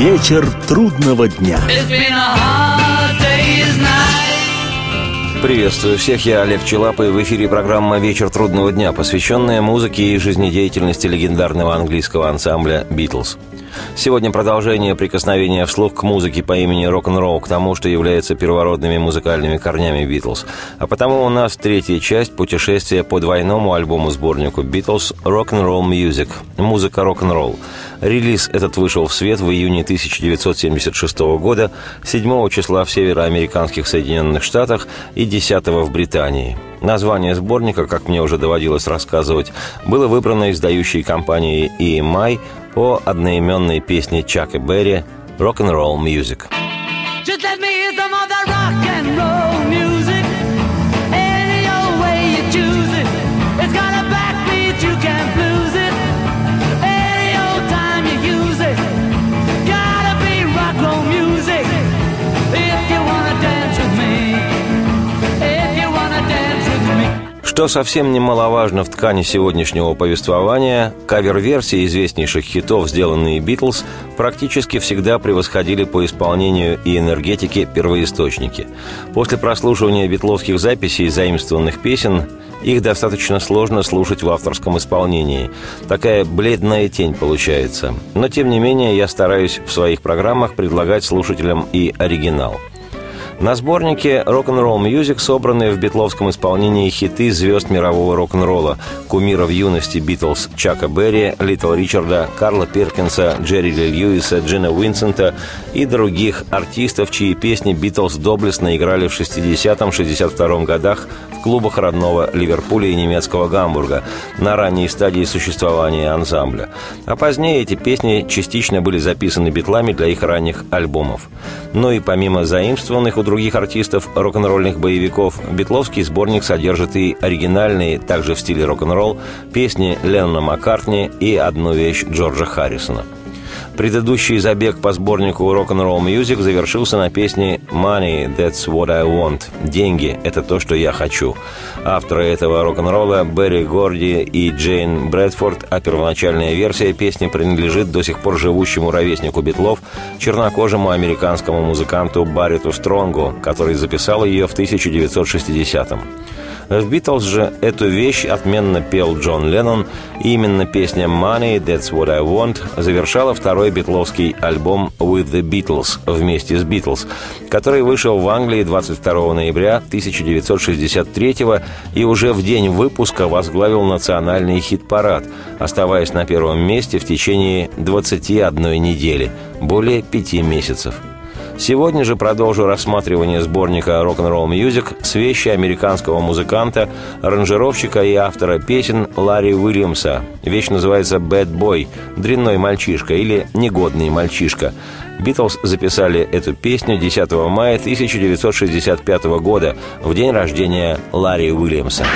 Вечер трудного дня. Приветствую всех, я Олег Челап, и в эфире программа «Вечер трудного дня», посвященная музыке и жизнедеятельности легендарного английского ансамбля «Битлз». Сегодня продолжение прикосновения вслух к музыке по имени рок-н-ролл, к тому, что является первородными музыкальными корнями «Битлз». А потому у нас третья часть путешествия по двойному альбому-сборнику «Битлз» «Rock-and-Roll Music» – «Музыка рок-н-ролл». Релиз этот вышел в свет в июне 1976 года, 7 числа в североамериканских Соединенных Штатах и 10 в Британии. Название сборника, как мне уже доводилось рассказывать, было выбрано издающей компанией EMI по одноименной песне Чака Берри «Rock'n'Roll Music». Just let me hear some of that rock and roll music. Что совсем немаловажно в ткани сегодняшнего повествования, кавер-версии известнейших хитов, сделанные «Битлз», практически всегда превосходили по исполнению и энергетике первоисточники. После прослушивания битловских записей заимствованных песен их достаточно сложно слушать в авторском исполнении. Такая бледная тень получается. Но, тем не менее, я стараюсь в своих программах предлагать слушателям и оригинал – на сборнике «Rock 'n' Roll Music собраны в битловском исполнении хиты звезд мирового рок-н-ролла, кумиров юности Битлз Чака Берри, Литл Ричарда, Карла Перкинса, Джерри Ли Льюиса, Джина Уинсента и других артистов, чьи песни Битлз доблестно играли в 60-62 годах в клубах родного Ливерпуля и немецкого Гамбурга на ранней стадии существования ансамбля. А позднее эти песни частично были записаны битлами для их ранних альбомов. Но и помимо заимствованных у других артистов рок-н-ролльных боевиков, битловский сборник содержит и оригинальные, также в стиле рок-н-ролл, песни Леннона Маккартни и одну вещь Джорджа Харрисона – Предыдущий забег по сборнику Rock'n'Roll Music завершился на песне «Money, that's what I want» – «Деньги – это то, что я хочу». Авторы этого рок-н-ролла Берри Горди и Джейн Брэдфорд, а первоначальная версия песни принадлежит до сих пор живущему ровеснику Битлов, чернокожему американскому музыканту Барриту Стронгу, который записал ее в 1960-м. В «Битлз» же эту вещь отменно пел Джон Леннон, и именно песня «Money, That's What I Want» завершала второй битловский альбом «With the Beatles» вместе с «Битлз», который вышел в Англии 22 ноября 1963 и уже в день выпуска возглавил национальный хит-парад, оставаясь на первом месте в течение 21 недели, более пяти месяцев – Сегодня же продолжу рассматривание сборника «Рок-н-ролл Music с вещи американского музыканта, аранжировщика и автора песен Ларри Уильямса. Вещь называется «Bad Boy» – «Дрянной мальчишка» или «Негодный мальчишка». Битлз записали эту песню 10 мая 1965 года, в день рождения Ларри Уильямса.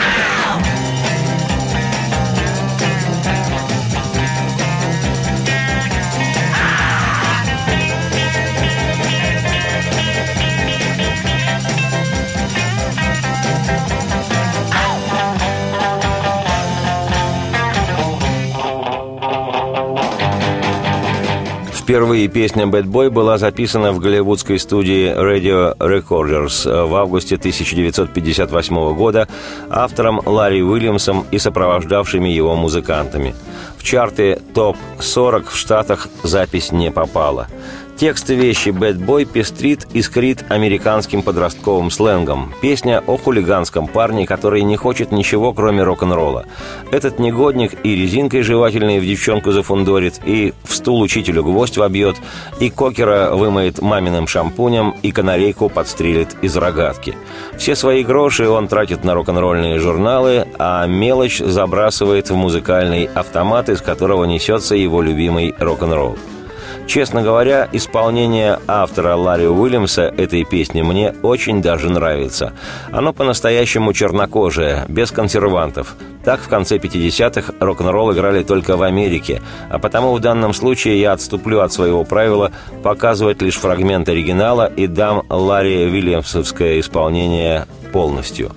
Впервые песня «Bad Boy» была записана в голливудской студии Radio Recorders в августе 1958 года автором Ларри Уильямсом и сопровождавшими его музыкантами. В чарты ТОП-40 в Штатах запись не попала – Текст вещи «Bad Boy» пестрит и скрит американским подростковым сленгом. Песня о хулиганском парне, который не хочет ничего, кроме рок-н-ролла. Этот негодник и резинкой жевательной в девчонку зафундорит, и в стул учителю гвоздь вобьет, и кокера вымоет маминым шампунем, и канарейку подстрелит из рогатки. Все свои гроши он тратит на рок-н-ролльные журналы, а мелочь забрасывает в музыкальный автомат, из которого несется его любимый рок-н-ролл. Честно говоря, исполнение автора Ларри Уильямса этой песни мне очень даже нравится. Оно по-настоящему чернокожее, без консервантов. Так в конце 50-х рок-н-ролл играли только в Америке, а потому в данном случае я отступлю от своего правила показывать лишь фрагмент оригинала и дам Ларри Уильямсовское исполнение полностью.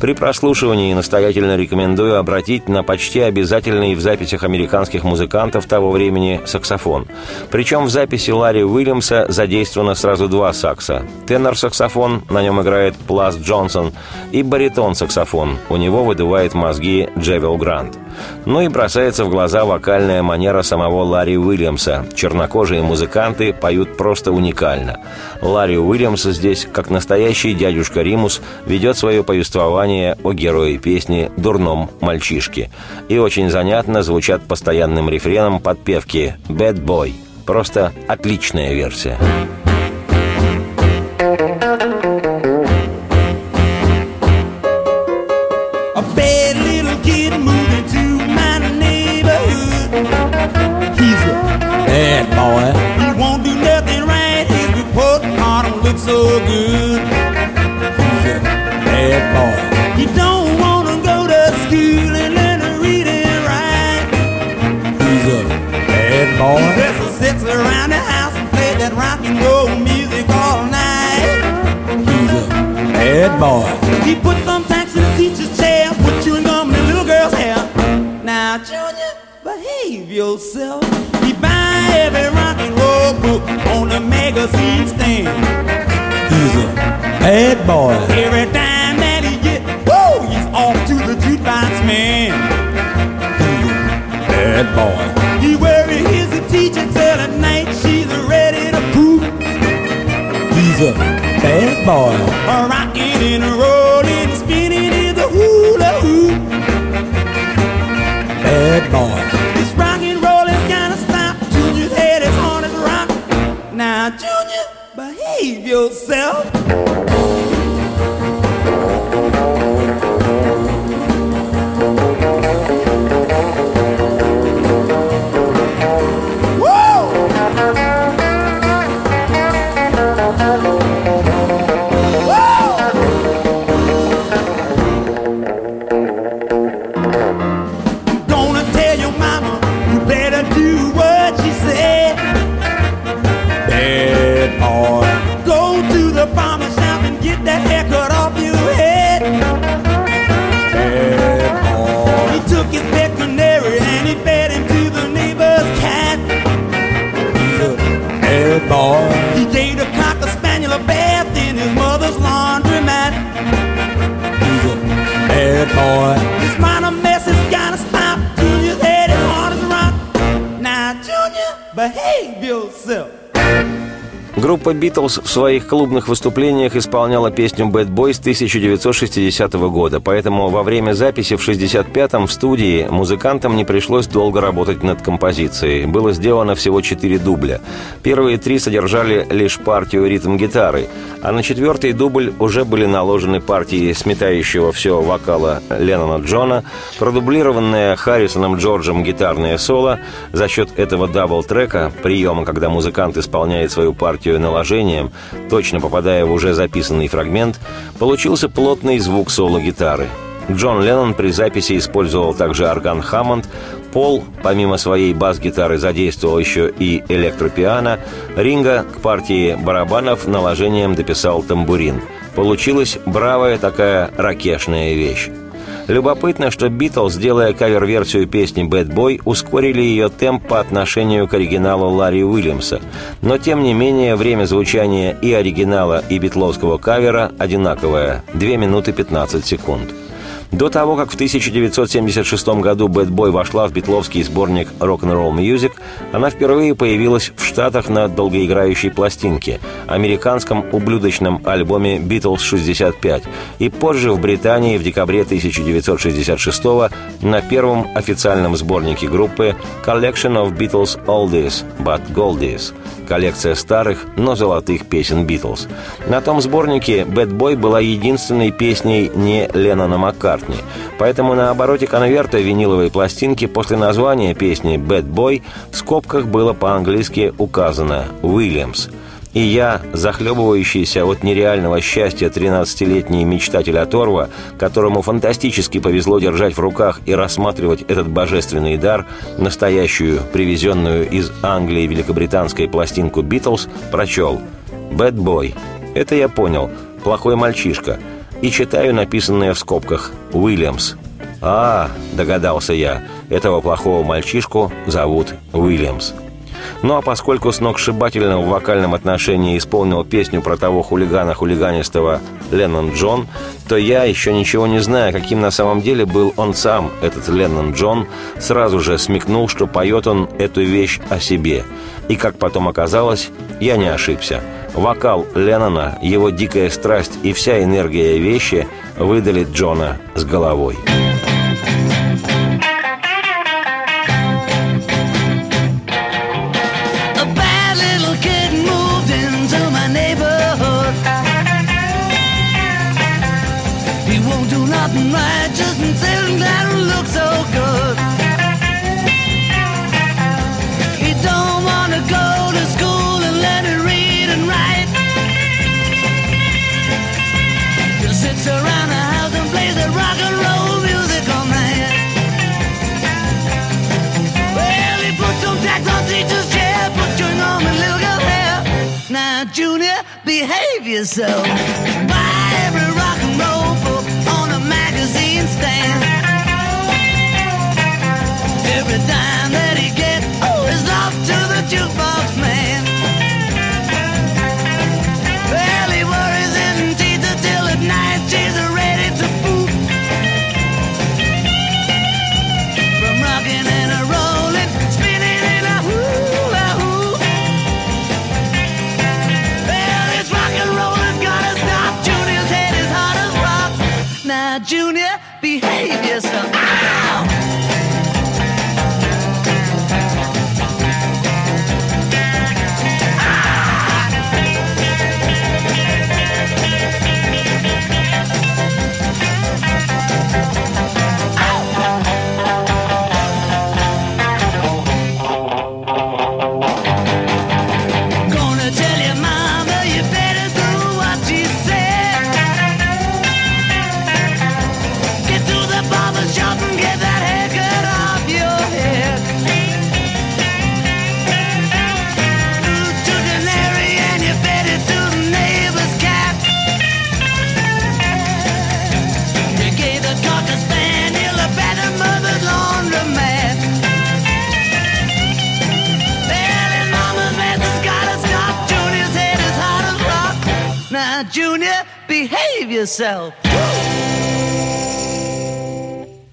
При прослушивании настоятельно рекомендую обратить на почти обязательный в записях американских музыкантов того времени саксофон. Причем в записи Ларри Уильямса задействовано сразу два сакса. Тенор-саксофон, на нем играет Плас Джонсон, и баритон-саксофон, у него выдувает мозги Джевил Грант. Ну и бросается в глаза вокальная манера самого Ларри Уильямса. Чернокожие музыканты поют просто уникально. Ларри Уильямс здесь, как настоящий дядюшка Римус, ведет свое повествование о герое песни «Дурном мальчишке». И очень занятно звучат постоянным рефреном подпевки «Bad Boy». Просто отличная версия. so good. He's a bad boy. He don't wanna go to school and learn to read and write. He's a bad boy. He just sits around the house and plays that rock and roll music all night. He's a bad boy. He puts thumbtacks in the teacher's chair, puts you in gum in the little girl's hair. Now, children behave yourself. He buy every rock and roll book on the magazine stand. He's a bad boy. Every time that he get, woo, he's off to the jukebox man. He's a bad boy. He worry his teacher till at night she's ready to poop. He's a bad boy. Rocking and rolling, spinning in the hula hoop. Bad boy. yourself. boy. This minor mess is gonna stop. Junior's head is hard as a rock. Now, Junior, behave. Группа «Битлз» в своих клубных выступлениях исполняла песню «Bad Boy» с 1960 года, поэтому во время записи в 65-м в студии музыкантам не пришлось долго работать над композицией. Было сделано всего четыре дубля. Первые три содержали лишь партию ритм-гитары, а на четвертый дубль уже были наложены партии сметающего все вокала Леннона Джона, продублированная Харрисоном Джорджем гитарное соло. За счет этого double-track а, приема, когда музыкант исполняет свою партию наложением, точно попадая в уже записанный фрагмент, получился плотный звук соло-гитары. Джон Леннон при записи использовал также орган Хаммонд, Пол, помимо своей бас-гитары, задействовал еще и электропиано, Ринга к партии барабанов наложением дописал тамбурин. Получилась бравая такая ракешная вещь. Любопытно, что Битлз, делая кавер-версию песни «Bad Boy», ускорили ее темп по отношению к оригиналу Ларри Уильямса. Но, тем не менее, время звучания и оригинала, и битловского кавера одинаковое – 2 минуты 15 секунд. До того, как в 1976 году Bad Boy вошла в битловский сборник Rock'n'Roll Music, она впервые появилась в Штатах на долгоиграющей пластинке, американском ублюдочном альбоме «Beatles 65» и позже в Британии в декабре 1966 на первом официальном сборнике группы «Collection of Beatles Oldies, but Goldies» коллекция старых, но золотых песен Битлз. На том сборнике «Bad Boy» была единственной песней не Леннона Маккартни, поэтому на обороте конверта виниловой пластинки после названия песни «Bad Boy» в скобках было по-английски указано «Уильямс». И я, захлебывающийся от нереального счастья 13-летний мечтатель оторва, которому фантастически повезло держать в руках и рассматривать этот божественный дар, настоящую, привезенную из Англии великобританской пластинку «Битлз», прочел «Бэд Бой». Это я понял. Плохой мальчишка. и читаю написанное в скобках «Уильямс». «А, — догадался я, — этого плохого мальчишку зовут Уильямс». Ну а поскольку сногсшибательно в вокальном отношении исполнил песню про того хулигана хулиганистого Леннон Джон, то я, еще ничего не зная, каким на самом деле был он сам, этот Леннон Джон, сразу же смекнул, что поет он эту вещь о себе. И, как потом оказалось, я не ошибся. Вокал Леннона, его дикая страсть и вся энергия вещи выдали Джона с головой. Yourself. Buy every rock and roll book on a magazine stand. Every dime that he gets, is off to the jukebox yourself.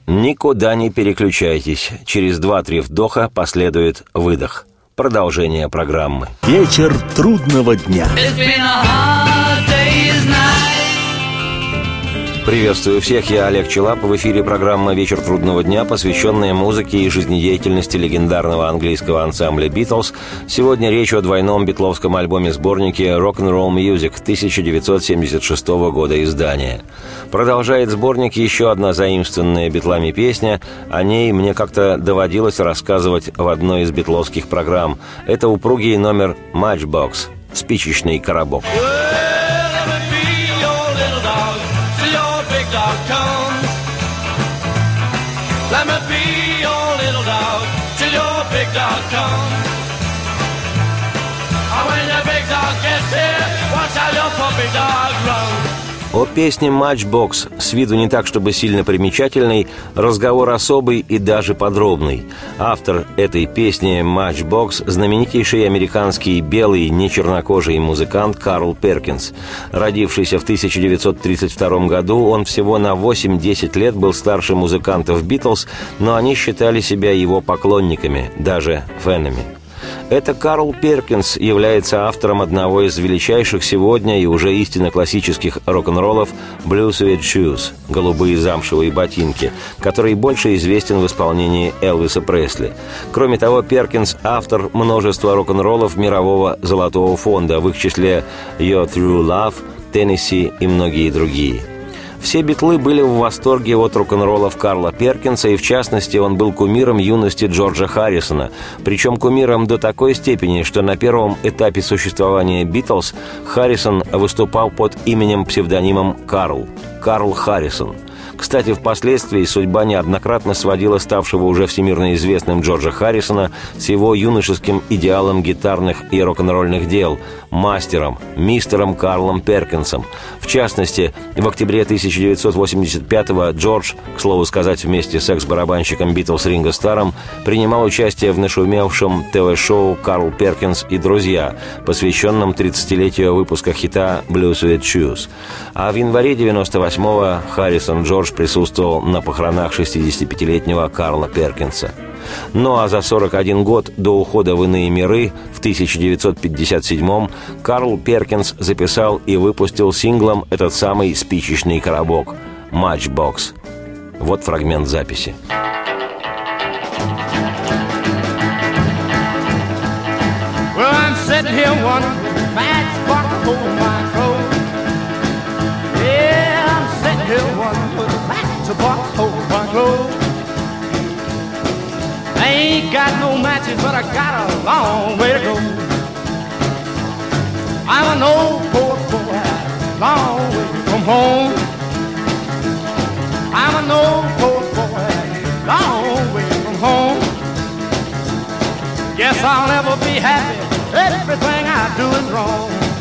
Никуда не переключайтесь. Через два-три вдоха последует выдох. Продолжение программы. Вечер трудного дня. It's been a hard day's night. Приветствую всех, я Олег Челап. В эфире программа «Вечер трудного дня», посвященная музыке и жизнедеятельности легендарного английского ансамбля «Битлз». Сегодня речь о двойном битловском альбоме-сборнике «Rock'n'Roll Music» 1976 года издания. Продолжает сборник еще одна заимствованная битлами песня. О ней мне как-то доводилось рассказывать в одной из битловских программ. Это упругий номер «Матчбокс» – «Спичечный коробок». Well, comes. And when your big dog gets here, watch how your puppy dog runs. О песне «Матчбокс» с виду не так, чтобы сильно примечательный, разговор особый и даже подробный. Автор этой песни «Матчбокс» – знаменитейший американский белый, нечернокожий музыкант Карл Перкинс. Родившийся в 1932 году, он всего на 8-10 лет был старше музыкантов «Битлз», но они считали себя его поклонниками, даже фенами. Это Карл Перкинс является автором одного из величайших сегодня и уже истинно классических рок-н-роллов «Blue Suede Shoes» – «Голубые замшевые ботинки», который больше известен в исполнении Элвиса Пресли. Кроме того, Перкинс – автор множества рок-н-роллов мирового золотого фонда, в их числе «Your True Love», «Теннесси» и многие другие – все битлы были в восторге от рок-н-роллов Карла Перкинса, и в частности он был кумиром юности Джорджа Харрисона. Причем кумиром до такой степени, что на первом этапе существования Битлз Харрисон выступал под именем-псевдонимом Карл. Карл Харрисон. Кстати, впоследствии судьба неоднократно сводила ставшего уже всемирно известным Джорджа Харрисона с его юношеским идеалом гитарных и рок-н-ролльных дел – мастером, мистером Карлом Перкинсом. В частности, в октябре 1985-го Джордж, к слову сказать, вместе с экс-барабанщиком Битлз Ринго Старом, принимал участие в нашумевшем ТВ-шоу «Карл Перкинс и друзья», посвященном 30-летию выпуска хита «Blues with Shoes». А в январе 98-го Харрисон Джордж присутствовал на похоронах 65-летнего Карла Перкинса. Ну а за 41 год до ухода в иные миры в 1957-м Карл Перкинс записал и выпустил синглом этот самый спичечный коробок «Матчбокс». Вот фрагмент записи. Well, I'm matchbox matchbox hold my clothes? I ain't got no matches, but I got a long way to go. I'm an old poor boy, long way from home. I'm an old poor boy, long way from home. Guess I'll never be happy. Everything I do is wrong.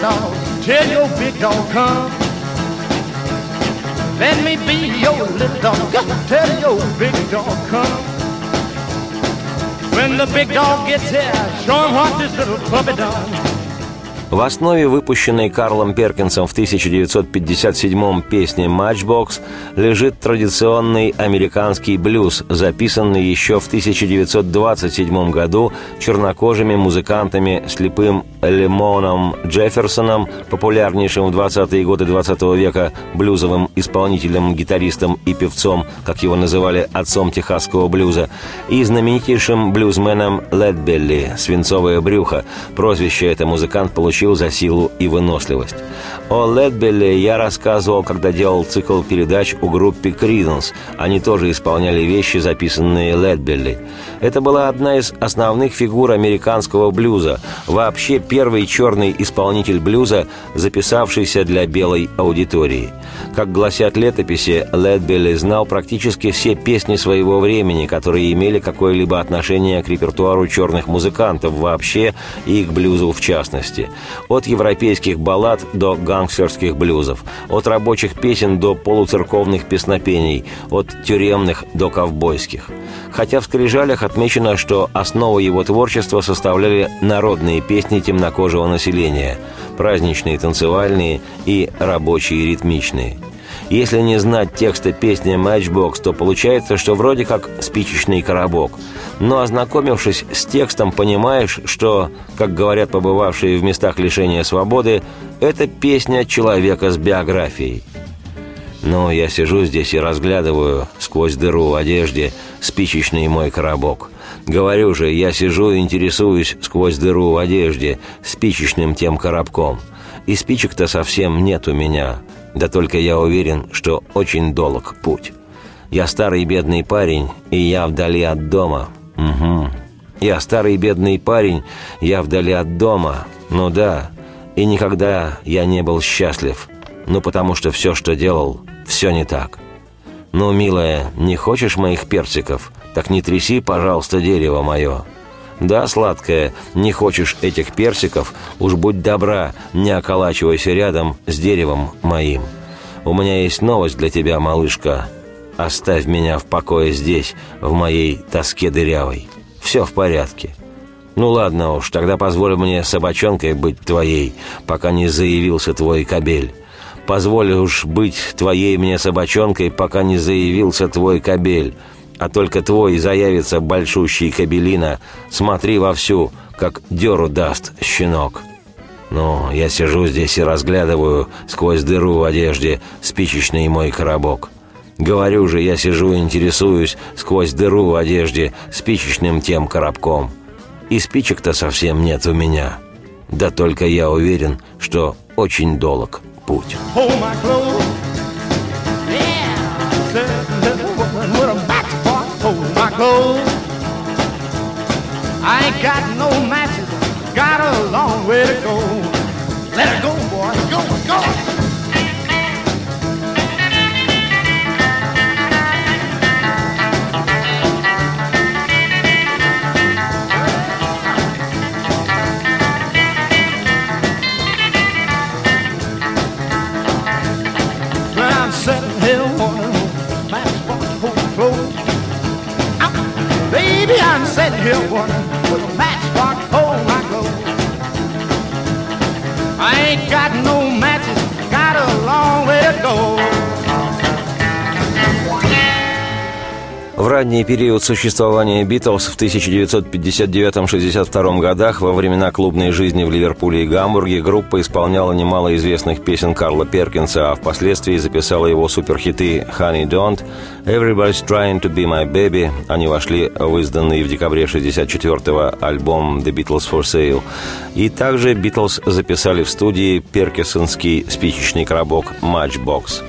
Dog. Tell your big dog come. Let me be your little dog. Tell your big dog come. When the big dog gets here, show him what this little puppy done. В основе выпущенной Карлом Перкинсом в 1957-м песни «Матчбокс» лежит традиционный американский блюз, записанный еще в 1927 году чернокожими музыкантами слепым Лемоном Джефферсоном, популярнейшим в 20-е годы 20 века блюзовым исполнителем, гитаристом и певцом, как его называли отцом техасского блюза, и знаменитейшим блюзменом Ледбелли «Свинцовое брюхо». Прозвище это музыкант получил за силу и выносливость. О Ледбелле я рассказывал, когда делал цикл передач у группе Криденс. Они тоже исполняли вещи, записанные Ледбелли. Это была одна из основных фигур американского блюза. Вообще первый черный исполнитель блюза, записавшийся для белой аудитории. Как гласят летописи, Ледбелли знал практически все песни своего времени, которые имели какое-либо отношение к репертуару черных музыкантов вообще и к блюзу в частности. От европейских баллад до гангстерских блюзов, от рабочих песен до полуцерковных песнопений, от тюремных до ковбойских. Хотя в скрижалях отмечено, что основу его творчества составляли народные песни темнокожего населения, праздничные танцевальные и рабочие ритмичные. Если не знать текста песни «Матчбокс», то получается, что вроде как спичечный коробок. Но ознакомившись с текстом, понимаешь, что, как говорят побывавшие в местах лишения свободы, это песня человека с биографией. Но я сижу здесь и разглядываю сквозь дыру в одежде спичечный мой коробок. Говорю же, я сижу и интересуюсь сквозь дыру в одежде спичечным тем коробком. И спичек-то совсем нет у меня. Да только я уверен, что очень долг путь. Я старый бедный парень, и я вдали от дома. Угу. Я старый бедный парень, я вдали от дома. Ну да, и никогда я не был счастлив. Ну потому что все, что делал, все не так. Ну, милая, не хочешь моих персиков? Так не тряси, пожалуйста, дерево мое. Да, сладкая, не хочешь этих персиков, уж будь добра, не околачивайся рядом с деревом моим. У меня есть новость для тебя, малышка. Оставь меня в покое здесь, в моей тоске дырявой. Все в порядке. Ну ладно уж, тогда позволь мне собачонкой быть твоей, пока не заявился твой кобель. Позволь уж быть твоей мне собачонкой, пока не заявился твой кобель а только твой заявится большущий кабелина, смотри вовсю, как деру даст щенок. Ну, я сижу здесь и разглядываю сквозь дыру в одежде спичечный мой коробок. Говорю же, я сижу и интересуюсь сквозь дыру в одежде спичечным тем коробком. И спичек-то совсем нет у меня. Да только я уверен, что очень долг путь. I ain't got no matches, got a long way to go. Let it go, boy, go, go. I'm sitting here wondering with a matchbox, oh my God. I ain't got. В ранний период существования «Битлз» в 1959-62 годах, во времена клубной жизни в Ливерпуле и Гамбурге, группа исполняла немало известных песен Карла Перкинса, а впоследствии записала его суперхиты «Honey Don't», «Everybody's Trying to Be My Baby». Они вошли в изданный в декабре 64-го альбом «The Beatles for Sale». И также «Битлз» записали в студии перкинсонский спичечный коробок «Matchbox».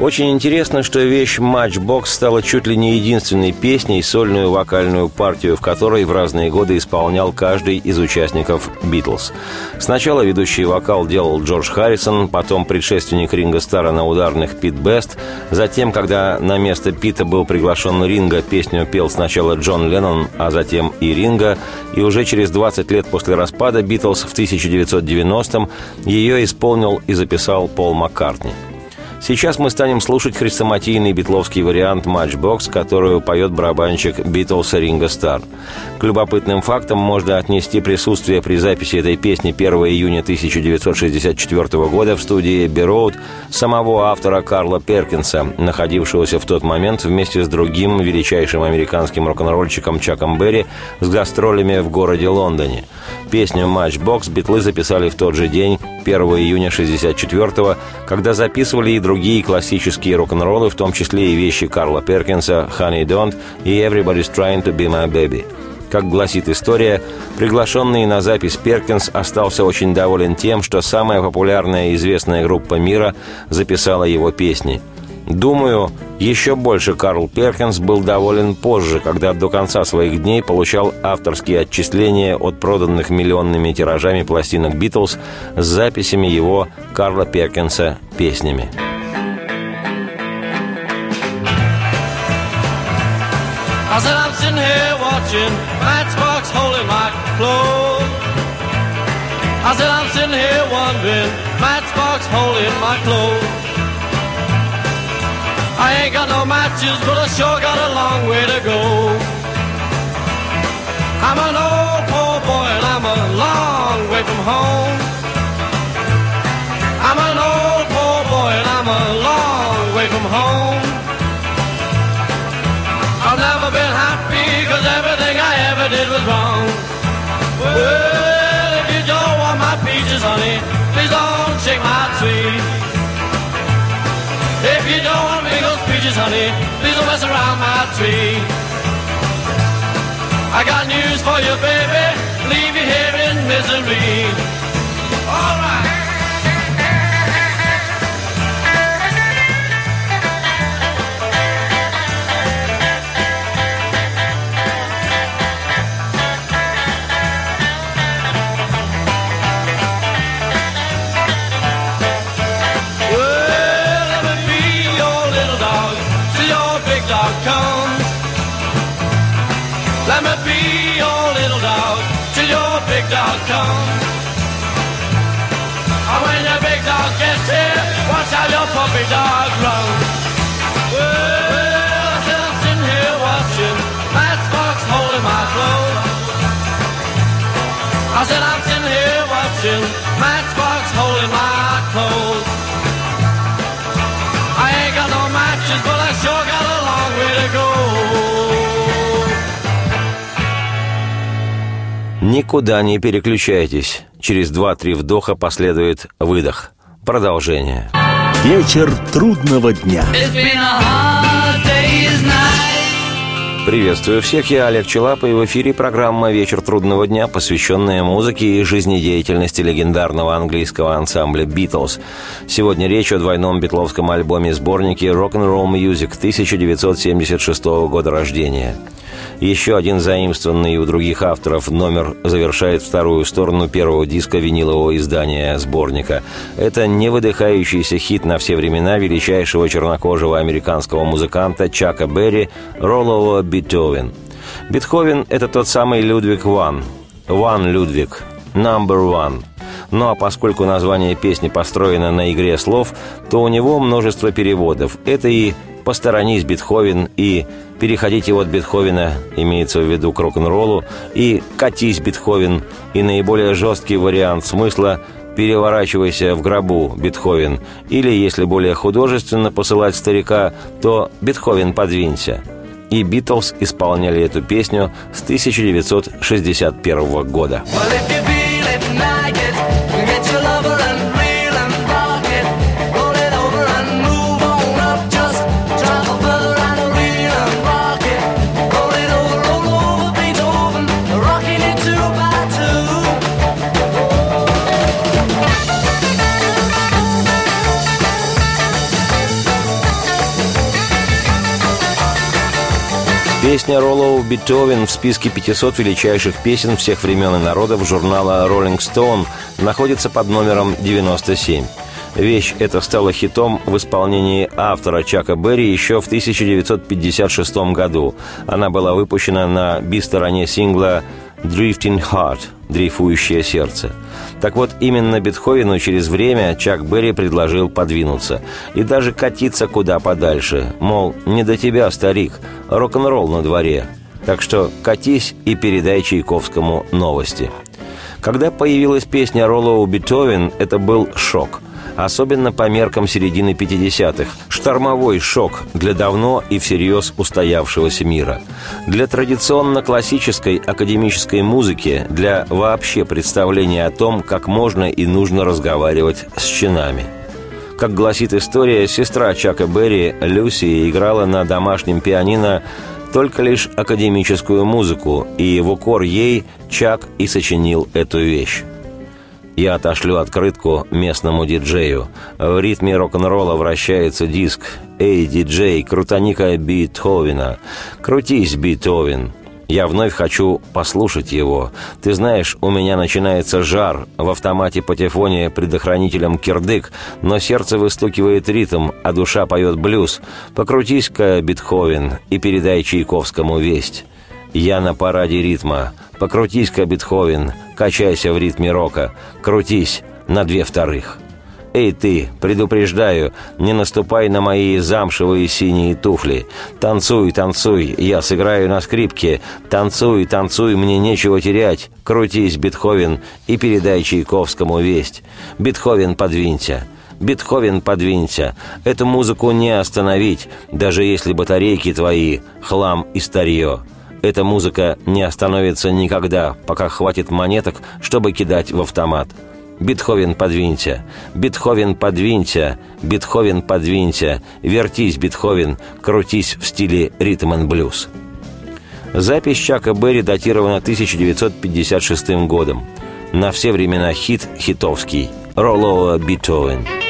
Очень интересно, что вещь «Матчбокс» стала чуть ли не единственной песней, сольную вокальную партию, в которой в разные годы исполнял каждый из участников «Битлз». Сначала ведущий вокал делал Джордж Харрисон, потом предшественник Ринга Стара на ударных Пит Бест. Затем, когда на место Пита был приглашен Ринга, песню пел сначала Джон Леннон, а затем и Ринга. И уже через 20 лет после распада «Битлз» в 1990-м ее исполнил и записал Пол Маккартни. Сейчас мы станем слушать хрестоматийный битловский вариант «Матчбокс», которую поет барабанщик Битлз Ринго Стар. К любопытным фактам можно отнести присутствие при записи этой песни 1 июня 1964 года в студии «Бероуд» самого автора Карла Перкинса, находившегося в тот момент вместе с другим величайшим американским рок-н-ролльщиком Чаком Берри с гастролями в городе Лондоне. Песню «Матчбокс» битлы записали в тот же день, 1 июня 64 когда записывали и другие классические рок-н-роллы, в том числе и вещи Карла Перкинса «Honey Don't» и «Everybody's Trying to Be My Baby». Как гласит история, приглашенный на запись Перкинс остался очень доволен тем, что самая популярная и известная группа мира записала его песни. Думаю, еще больше Карл Перкинс был доволен позже, когда до конца своих дней получал авторские отчисления от проданных миллионными тиражами пластинок «Битлз» с записями его Карла Перкинса песнями. Watching Matchbox holding my clothes. I said I'm sitting here wondering Matchbox holding my clothes. I ain't got no matches, but I sure got a long way to go. I'm an old poor boy and I'm a long way from home. Wrong. Well, if you don't want my peaches, honey, please don't shake my tree. If you don't want me those peaches, honey, please don't mess around my tree. I got news for you, baby, leave you here in misery. All right. Dog runs. Well, I said I'm sitting here watching Matchbox holding my clothes. I said I'm sitting here watching Matchbox holding my clothes. I ain't got no matches, but I sure got a long way to go. Никуда не переключайтесь. Через два-три вдоха последует выдох. Продолжение. Вечер трудного дня. Приветствую всех, я Олег Челап, и в эфире программа «Вечер трудного дня», посвященная музыке и жизнедеятельности легендарного английского ансамбля «Битлз». Сегодня речь о двойном битловском альбоме-сборнике «Rock'n'Roll Music» 1976 года рождения – еще один заимствованный у других авторов номер завершает вторую сторону первого диска винилового издания сборника. Это невыдыхающийся хит на все времена величайшего чернокожего американского музыканта Чака Берри «Роллова Бетховен». Бетховен – это тот самый Людвиг Ван. Ван Людвиг. Number One. Ну а поскольку название песни построено на игре слов, то у него множество переводов. Это и «Посторонись, Бетховен» и «Переходите от Бетховена», имеется в виду к рок-н-роллу, и «Катись, Бетховен», и наиболее жесткий вариант смысла «Переворачивайся в гробу, Бетховен», или, если более художественно посылать старика, то «Бетховен, подвинься». И «Битлз» исполняли эту песню с 1961 года. like it. Get your lover and Песня Роллоу Бетховен в списке 500 величайших песен всех времен и народов журнала Rolling Stone находится под номером 97. Вещь эта стала хитом в исполнении автора Чака Берри еще в 1956 году. Она была выпущена на би-стороне сингла «Drifting Heart» – «Дрейфующее сердце». Так вот, именно Бетховену через время Чак Берри предложил подвинуться и даже катиться куда подальше. Мол, не до тебя, старик, рок-н-ролл на дворе. Так что катись и передай Чайковскому новости. Когда появилась песня Роллоу Бетховен, это был шок – особенно по меркам середины 50-х. Штормовой шок для давно и всерьез устоявшегося мира. Для традиционно классической академической музыки, для вообще представления о том, как можно и нужно разговаривать с чинами. Как гласит история, сестра Чака Берри, Люси, играла на домашнем пианино только лишь академическую музыку, и в укор ей Чак и сочинил эту вещь. Я отошлю открытку местному диджею. В ритме рок-н-ролла вращается диск. «Эй, диджей, крутаника Бетховена! Крутись, Бетховен!» Я вновь хочу послушать его. Ты знаешь, у меня начинается жар. В автомате патефоне предохранителем кирдык, но сердце выстукивает ритм, а душа поет блюз. Покрутись-ка, Бетховен, и передай Чайковскому весть. Я на параде ритма. Покрутись-ка, Бетховен, качайся в ритме рока. Крутись на две вторых. «Эй ты, предупреждаю, не наступай на мои замшевые синие туфли. Танцуй, танцуй, я сыграю на скрипке. Танцуй, танцуй, мне нечего терять. Крутись, Бетховен, и передай Чайковскому весть. Бетховен, подвинься». Бетховен, подвинься. Эту музыку не остановить, даже если батарейки твои — хлам и старье. Эта музыка не остановится никогда, пока хватит монеток, чтобы кидать в автомат. Бетховен, подвинься! Бетховен, подвинься! Бетховен, подвинься! Вертись, Бетховен, крутись в стиле ритм and блюз. Запись Чака Берри датирована 1956 годом. На все времена хит хитовский. Роллова Бетховен. local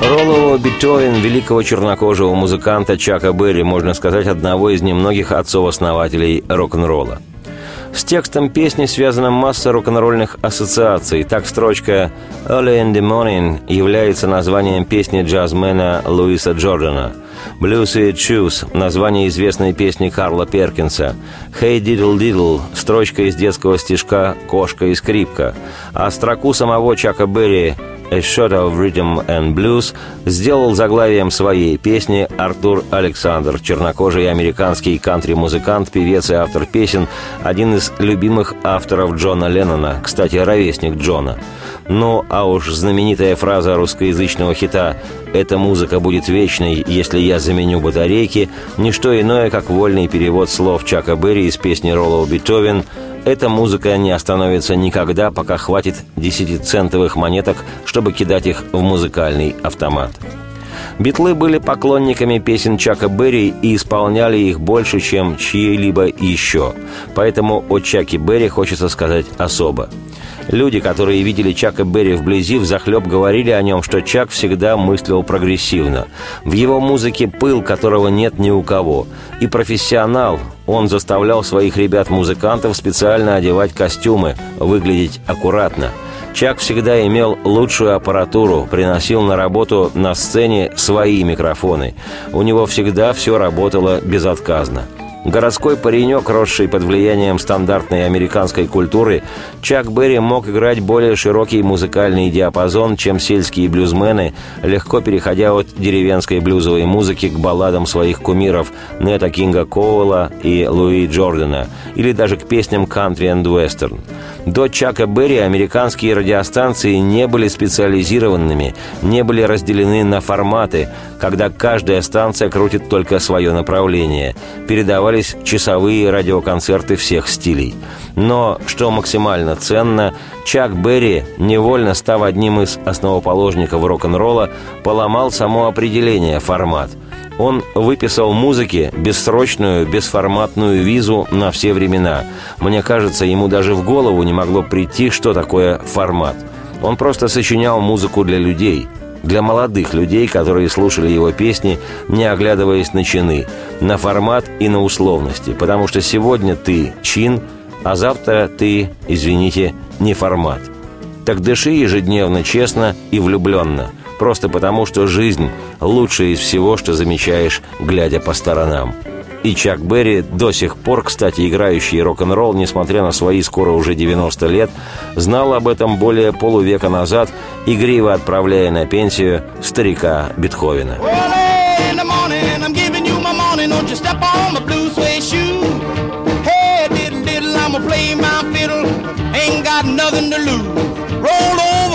Роллоу Бетовен, великого чернокожего музыканта Чака Берри, можно сказать, одного из немногих отцов-основателей рок-н-ролла. С текстом песни связана масса рок-н-ролльных ассоциаций. Так строчка «Early in the Morning» является названием песни джазмена Луиса Джордана. «Blues and Shoes» — название известной песни Карла Перкинса. «Hey Diddle Diddle» — строчка из детского стишка «Кошка и скрипка». А строку самого Чака Берри «A Shot of Rhythm and Blues» сделал заглавием своей песни Артур Александр, чернокожий американский кантри-музыкант, певец и автор песен, один из любимых авторов Джона Леннона, кстати, ровесник Джона. Ну, а уж знаменитая фраза русскоязычного хита «Эта музыка будет вечной, если я заменю батарейки» – не что иное, как вольный перевод слов Чака Берри из песни Роллоу Бетовен эта музыка не остановится никогда, пока хватит десятицентовых монеток, чтобы кидать их в музыкальный автомат. Битлы были поклонниками песен Чака Берри и исполняли их больше, чем чьи-либо еще. Поэтому о Чаке Берри хочется сказать особо. Люди, которые видели Чака Берри вблизи, взахлеб говорили о нем, что Чак всегда мыслил прогрессивно. В его музыке пыл, которого нет ни у кого. И профессионал, он заставлял своих ребят-музыкантов специально одевать костюмы, выглядеть аккуратно. Чак всегда имел лучшую аппаратуру, приносил на работу на сцене свои микрофоны. У него всегда все работало безотказно. Городской паренек, росший под влиянием стандартной американской культуры, Чак Берри мог играть более широкий музыкальный диапазон, чем сельские блюзмены, легко переходя от деревенской блюзовой музыки к балладам своих кумиров Нета Кинга Коула и Луи Джордана, или даже к песням кантри and вестерн. До Чака Берри американские радиостанции не были специализированными, не были разделены на форматы, когда каждая станция крутит только свое направление. Передавались часовые радиоконцерты всех стилей. Но, что максимально ценно, Чак Берри, невольно став одним из основоположников рок-н-ролла, поломал само определение «формат». Он выписал музыке бессрочную, бесформатную визу на все времена. Мне кажется, ему даже в голову не могло прийти, что такое формат. Он просто сочинял музыку для людей, для молодых людей, которые слушали его песни, не оглядываясь на чины, на формат и на условности, потому что сегодня ты чин, а завтра ты, извините, не формат. Так дыши ежедневно, честно и влюбленно – просто потому, что жизнь – лучшее из всего, что замечаешь, глядя по сторонам. И Чак Берри, до сих пор, кстати, играющий рок-н-ролл, несмотря на свои скоро уже 90 лет, знал об этом более полувека назад, игриво отправляя на пенсию старика Бетховена. Roll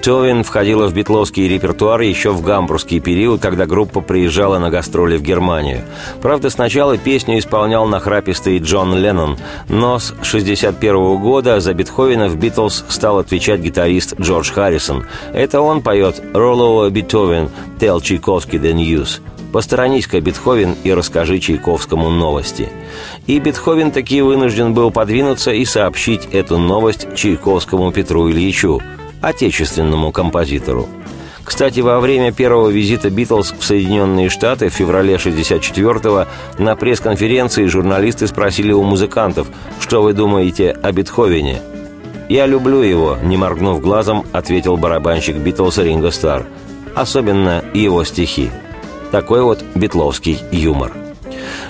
Бетовен входила в битловский репертуар еще в гамбургский период, когда группа приезжала на гастроли в Германию. Правда, сначала песню исполнял нахрапистый Джон Леннон, но с 1961 года за Бетховена в «Битлз» стал отвечать гитарист Джордж Харрисон. Это он поет «Роллоу Бетовен, tell Чайковский the news». Посторонись-ка, Бетховен, и расскажи Чайковскому новости. И Бетховен таки вынужден был подвинуться и сообщить эту новость Чайковскому Петру Ильичу – отечественному композитору. Кстати, во время первого визита Битлз в Соединенные Штаты в феврале 64-го на пресс-конференции журналисты спросили у музыкантов, что вы думаете о Бетховене. «Я люблю его», — не моргнув глазом, ответил барабанщик Битлса Ринго Стар. Особенно его стихи. Такой вот битловский юмор.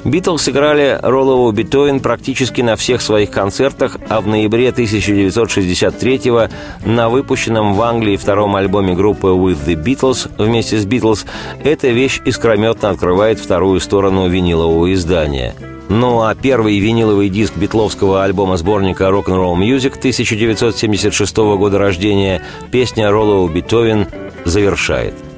Битлз сыграли Роллову Бетовен практически на всех своих концертах, а в ноябре 1963-го на выпущенном в Англии втором альбоме группы With the Beatles вместе с Битлз эта вещь искрометно открывает вторую сторону винилового издания – ну а первый виниловый диск битловского альбома-сборника Rock'n'Roll Music 1976 года рождения песня Роллоу Бетовен завершает –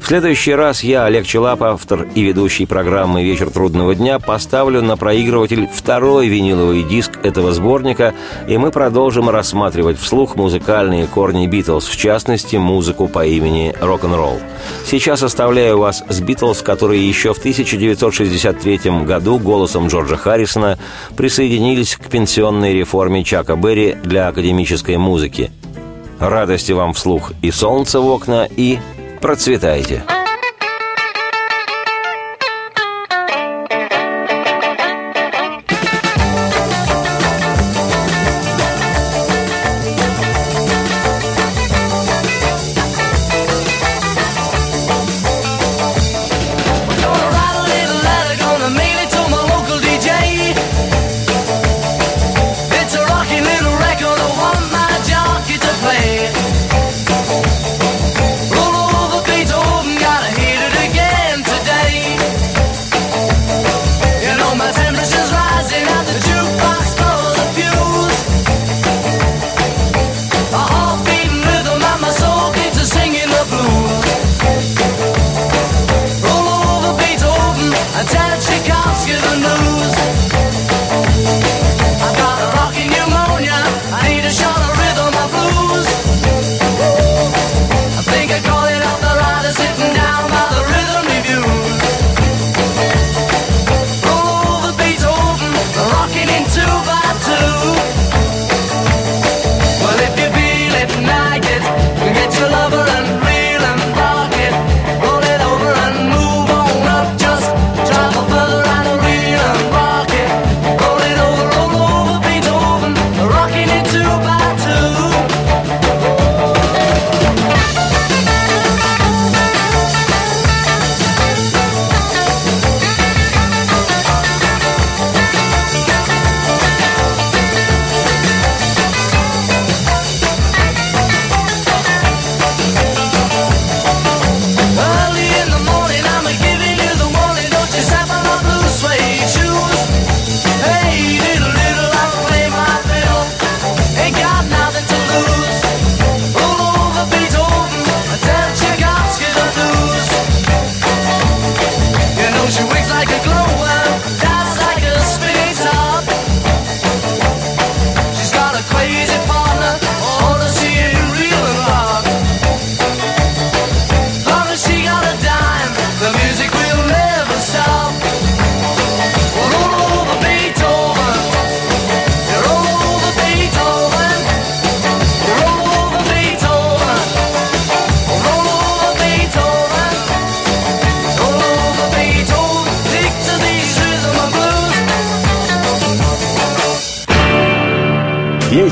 в следующий раз я, Олег Челап, автор и ведущий программы «Вечер трудного дня», поставлю на проигрыватель второй виниловый диск этого сборника, и мы продолжим рассматривать вслух музыкальные корни «Битлз», в частности, музыку по имени «Рок-н-ролл». Сейчас оставляю вас с «Битлз», которые еще в 1963 году голосом Джорджа Харрисона присоединились к пенсионной реформе Чака Берри для академической музыки. Радости вам вслух и солнце в окна, и Процветайте!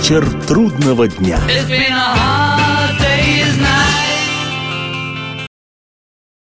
Вечер трудного дня.